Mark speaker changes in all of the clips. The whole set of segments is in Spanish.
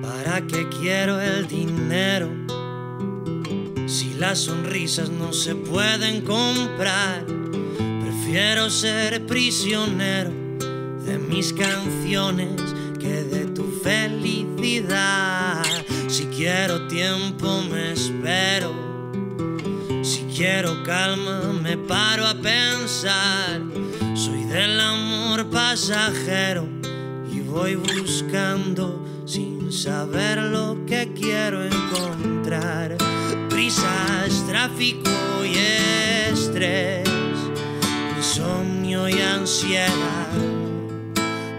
Speaker 1: ¿Para qué quiero el dinero? Si las sonrisas no se pueden comprar, prefiero ser prisionero de mis canciones que de tu felicidad. Si quiero tiempo, me espero quiero calma me paro a pensar. Soy del amor pasajero y voy buscando sin saber lo que quiero encontrar. Prisas, tráfico y estrés, insomnio y ansiedad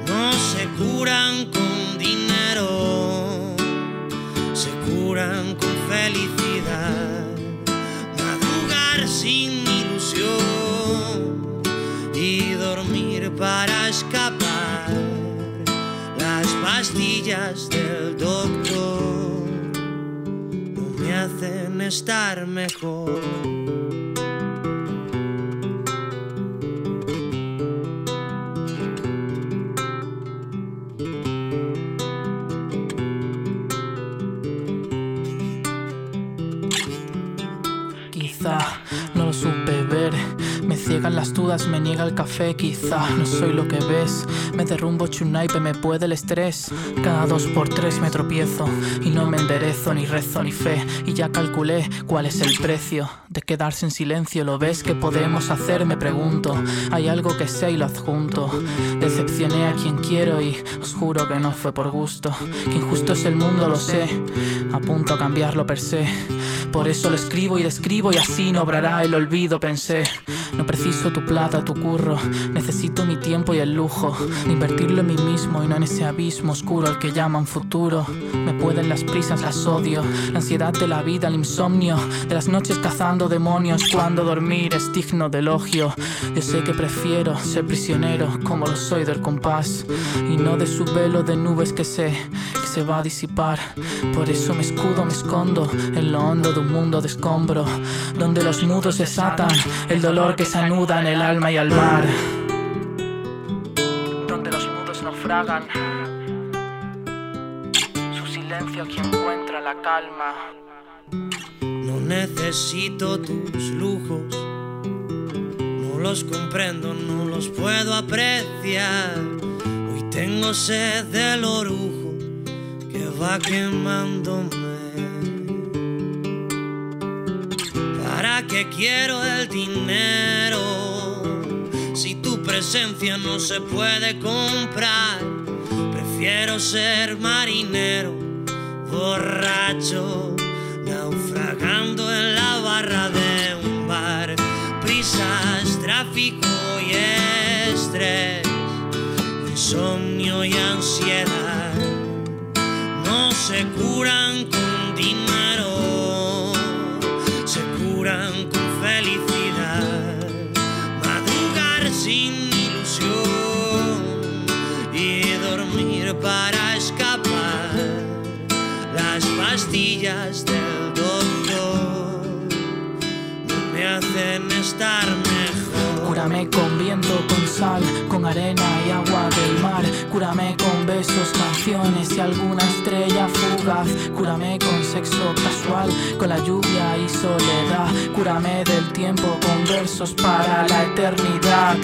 Speaker 1: no se curan con dinero, se curan con felicidad. Sin ilusión y dormir para escapar las pastillas del doctor no me hacen estar mejor.
Speaker 2: Quizá Las dudas, me niega el café. Quizá no soy lo que ves. Me derrumbo chunaipe, me puede el estrés. Cada dos por tres me tropiezo y no me enderezo, ni rezo, ni fe. Y ya calculé cuál es el precio de quedarse en silencio. ¿Lo ves que podemos hacer? Me pregunto. Hay algo que sé y lo adjunto. Decepcioné a quien quiero y os juro que no fue por gusto. Que injusto es el mundo, lo sé. A punto a cambiarlo per se. Por eso lo escribo y describo y así no obrará el olvido, pensé. No preciso tu plata, tu curro, necesito mi tiempo y el lujo de invertirlo en mí mismo y no en ese abismo oscuro al que llaman futuro. Me pueden las prisas, las odio, la ansiedad de la vida, el insomnio, de las noches cazando demonios cuando dormir es digno de elogio. Yo sé que prefiero ser prisionero como lo soy del compás y no de su velo de nubes que sé que se va a disipar. Por eso me escudo, me escondo en lo hondo de un mundo de escombro, donde los nudos desatan el dolor que se anuda en el alma y al mar. Donde los nudos naufragan, su silencio aquí encuentra la calma.
Speaker 1: Necesito tus lujos, no los comprendo, no los puedo apreciar. Hoy tengo sed del orujo que va quemándome. ¿Para qué quiero el dinero? Si tu presencia no se puede comprar, prefiero ser marinero, borracho, Prisas, tráfico y estrés, insomnio y ansiedad no se curan con dinero, se curan con felicidad. Madrugar sin ilusión y dormir para escapar las pastillas del hacen estar mejor.
Speaker 2: Cúrame con viento, con sal, con arena y agua del mar. Cúrame con besos, canciones y alguna estrella fugaz. Cúrame con sexo casual, con la lluvia y soledad. Cúrame del tiempo con versos para la eternidad.